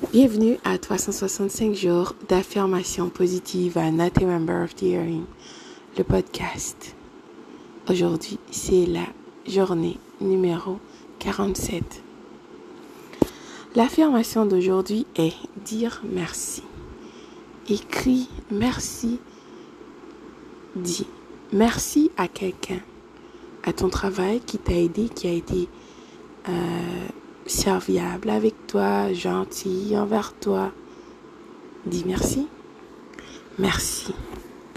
Bienvenue à 365 jours d'affirmation positive à Not a Member of the Hearing, le podcast. Aujourd'hui, c'est la journée numéro 47. L'affirmation d'aujourd'hui est dire merci. Écris merci. Dis merci à quelqu'un, à ton travail qui t'a aidé, qui a été euh, serviable avec toi, gentil envers toi. Dis merci. Merci.